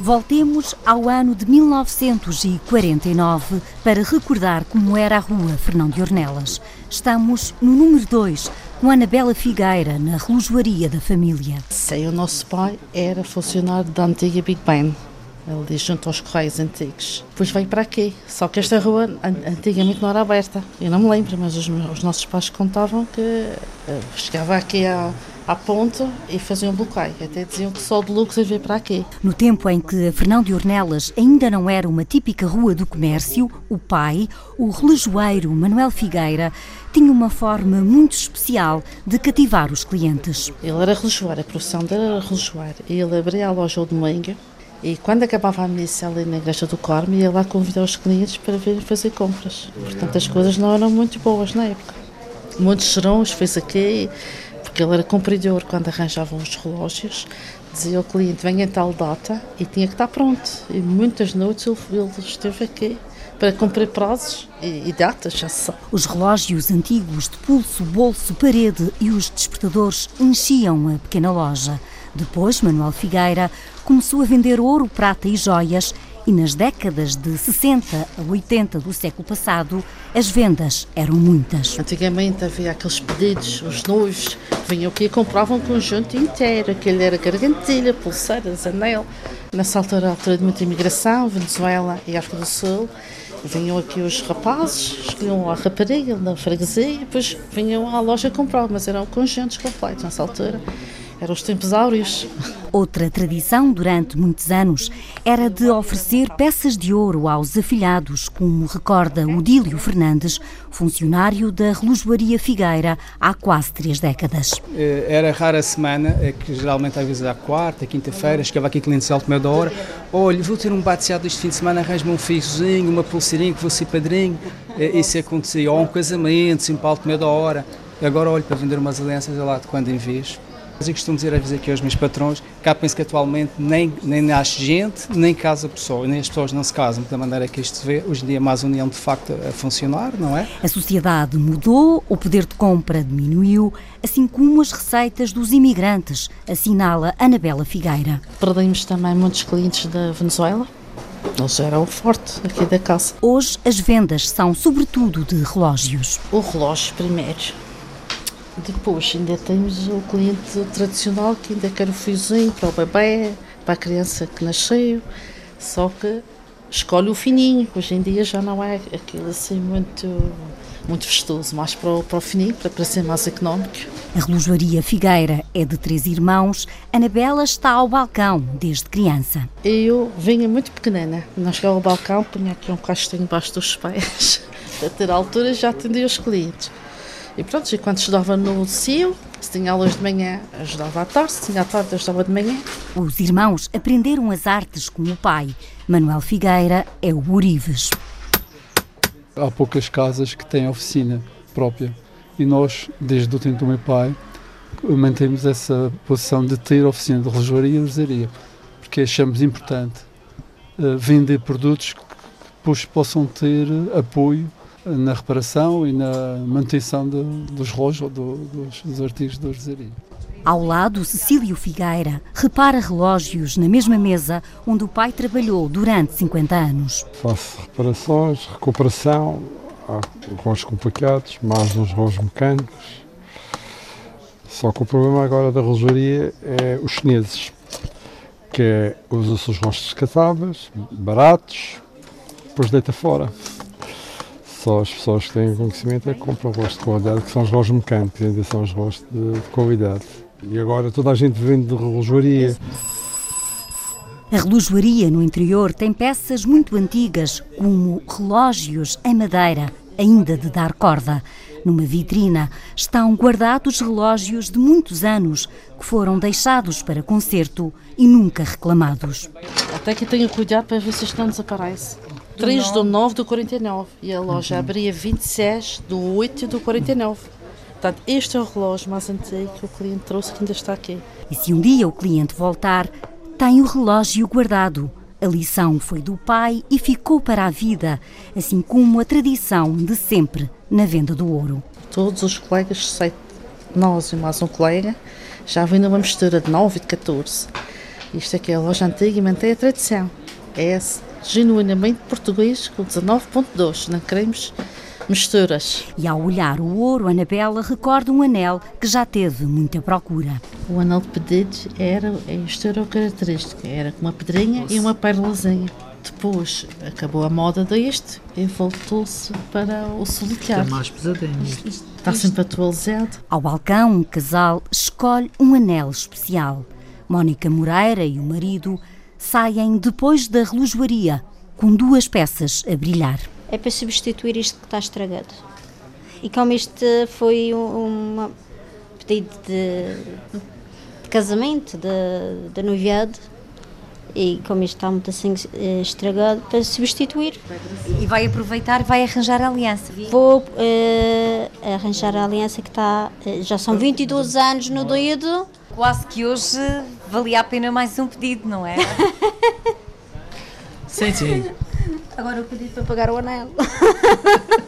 Voltemos ao ano de 1949 para recordar como era a rua Fernão de Ornelas. Estamos no número 2, com Anabela Figueira, na relojoaria da família. Sei, o nosso pai era funcionário da antiga Big Ben, ali junto aos Correios Antigos. Depois veio para aqui, só que esta rua antigamente não era aberta. Eu não me lembro, mas os, os nossos pais contavam que uh, chegava aqui a à ponta e faziam bloqueio. Até diziam que só de Lucas veio para aqui. No tempo em que a Fernão de Ornelas ainda não era uma típica rua do comércio, o pai, o relojoeiro Manuel Figueira, tinha uma forma muito especial de cativar os clientes. Ele era relojoeiro, a profissão dele era relojoeiro. Ele abria a loja ao domingo e quando acabava a missa ali na igreja do Carmo, ia lá convidar os clientes para virem fazer compras. Portanto, as coisas não eram muito boas na época. Muitos serões fez aqui porque ele era cumpridor quando arranjavam os relógios, dizia ao cliente, venha em tal data, e tinha que estar pronto. E muitas noites ele, esteve aqui para cumprir prazos e, e datas, já. Os relógios antigos de pulso, bolso, parede e os despertadores enchiam a pequena loja. Depois, Manuel Figueira começou a vender ouro, prata e joias e nas décadas de 60 a 80 do século passado, as vendas eram muitas. Antigamente havia aqueles pedidos, os noivos vinham aqui e compravam um conjunto inteiro, aquele era gargantilha, pulseiras, anel. Nessa altura, a altura de muita imigração, Venezuela e África do Sul, vinham aqui os rapazes, escolhiam a rapariga na freguesia e depois vinham à loja comprar, mas eram conjuntos completos nessa altura. Eram os tempos áureos. Outra tradição durante muitos anos era de oferecer peças de ouro aos afilhados, como recorda Odílio Fernandes, funcionário da relojoaria Figueira há quase três décadas. Eh, era rara a semana, é que geralmente às vezes à quarta, quinta-feira, chegava aqui clientes alto meio da hora, olha, vou ter um bateado este fim de semana, arranjo-me um fiozinho, uma pulseirinha que vou ser padrinho, eh, isso acontecia, ou um casamento, sim, para alto meio da hora. Agora olho para vender umas alianças lá de quando em vez. Eu costumo dizer às vezes aqui aos meus patrões que há penso que atualmente nem, nem nasce gente, nem casa pessoa, nem as pessoas não se casam, da maneira que isto se vê. Hoje em dia mais união de facto a funcionar, não é? A sociedade mudou, o poder de compra diminuiu, assim como as receitas dos imigrantes, assinala Anabela Figueira. Perdemos também muitos clientes da Venezuela, eles eram forte aqui da casa. Hoje as vendas são sobretudo de relógios. O relógio primeiro, depois ainda temos o cliente tradicional que ainda quer o fiozinho para o bebê, para a criança que nasceu, só que escolhe o fininho. Hoje em dia já não é aquilo assim muito muito vistoso, mais para o, para o fininho, para, ser mais económico. A relojoaria Figueira é de três irmãos. Anabela está ao balcão desde criança. Eu vinha muito pequenina. Não chegava ao balcão, punha aqui um castinho embaixo dos pés. a ter altura já atendia os clientes. E pronto, e quando estudava no CIO, se tinha aulas de manhã, ajudava à tarde, se tinha à tarde, ajudava de manhã. Os irmãos aprenderam as artes com o pai. Manuel Figueira é o Urives. Há poucas casas que têm oficina própria e nós, desde o tempo do meu pai, mantemos essa posição de ter oficina de relojoaria e usaria, porque achamos importante uh, vender produtos que depois possam ter apoio na reparação e na manutenção de, dos relógios, do, dos, dos artigos de orzeria. Ao lado, Cecílio Figueira repara relógios na mesma mesa onde o pai trabalhou durante 50 anos. Faço reparações, recuperação, há relógios complicados, mais uns relógios mecânicos. Só que o problema agora da relojaria é os chineses, que é, usa-se os relógios descartáveis, baratos, depois deita fora. Só as pessoas que têm conhecimento é que compram relógios de qualidade, que são os relógios mecânicos, ainda são os relógios de, de qualidade. E agora toda a gente vende de relojoaria. A relojoaria no interior tem peças muito antigas, como relógios em madeira, ainda de dar corda. Numa vitrina estão guardados relógios de muitos anos que foram deixados para conserto e nunca reclamados. Até que tenho cuidado para ver se isto não desaparece. 3 do 9 do 49 e a loja uhum. abria 26 do 8 do 49. Portanto, este é o relógio mais antigo que o cliente trouxe que ainda está aqui. E se um dia o cliente voltar, tem o relógio guardado. A lição foi do pai e ficou para a vida, assim como a tradição de sempre na venda do ouro. Todos os colegas, exceto nós e mais um colega, já vem numa mistura de 9 e de 14. Isto aqui é a loja antiga e mantém a tradição. É genuinamente português com 19.2, não queremos misturas. E ao olhar o ouro, Anabela recorda um anel que já teve muita procura. O anel de pedidos era, isto era o característico, era com uma pedrinha Nossa. e uma pérola,zinha. Depois acabou a moda deste e voltou-se para o solitário. Está mais pesadinho. Está sempre atualizado. Ao balcão, um casal escolhe um anel especial. Mónica Moreira e o marido saem depois da relojoaria com duas peças a brilhar. É para substituir isto que está estragado. E como isto foi um, um pedido de, de casamento, de, de noivado, e como isto está muito assim eh, estragado, para substituir. E vai aproveitar, vai arranjar a aliança? Vou uh, arranjar a aliança que está, uh, já são 22 anos no dedo. Quase que hoje valia a pena mais um pedido, não é? sim, sim. Agora o pedido para pagar o anel.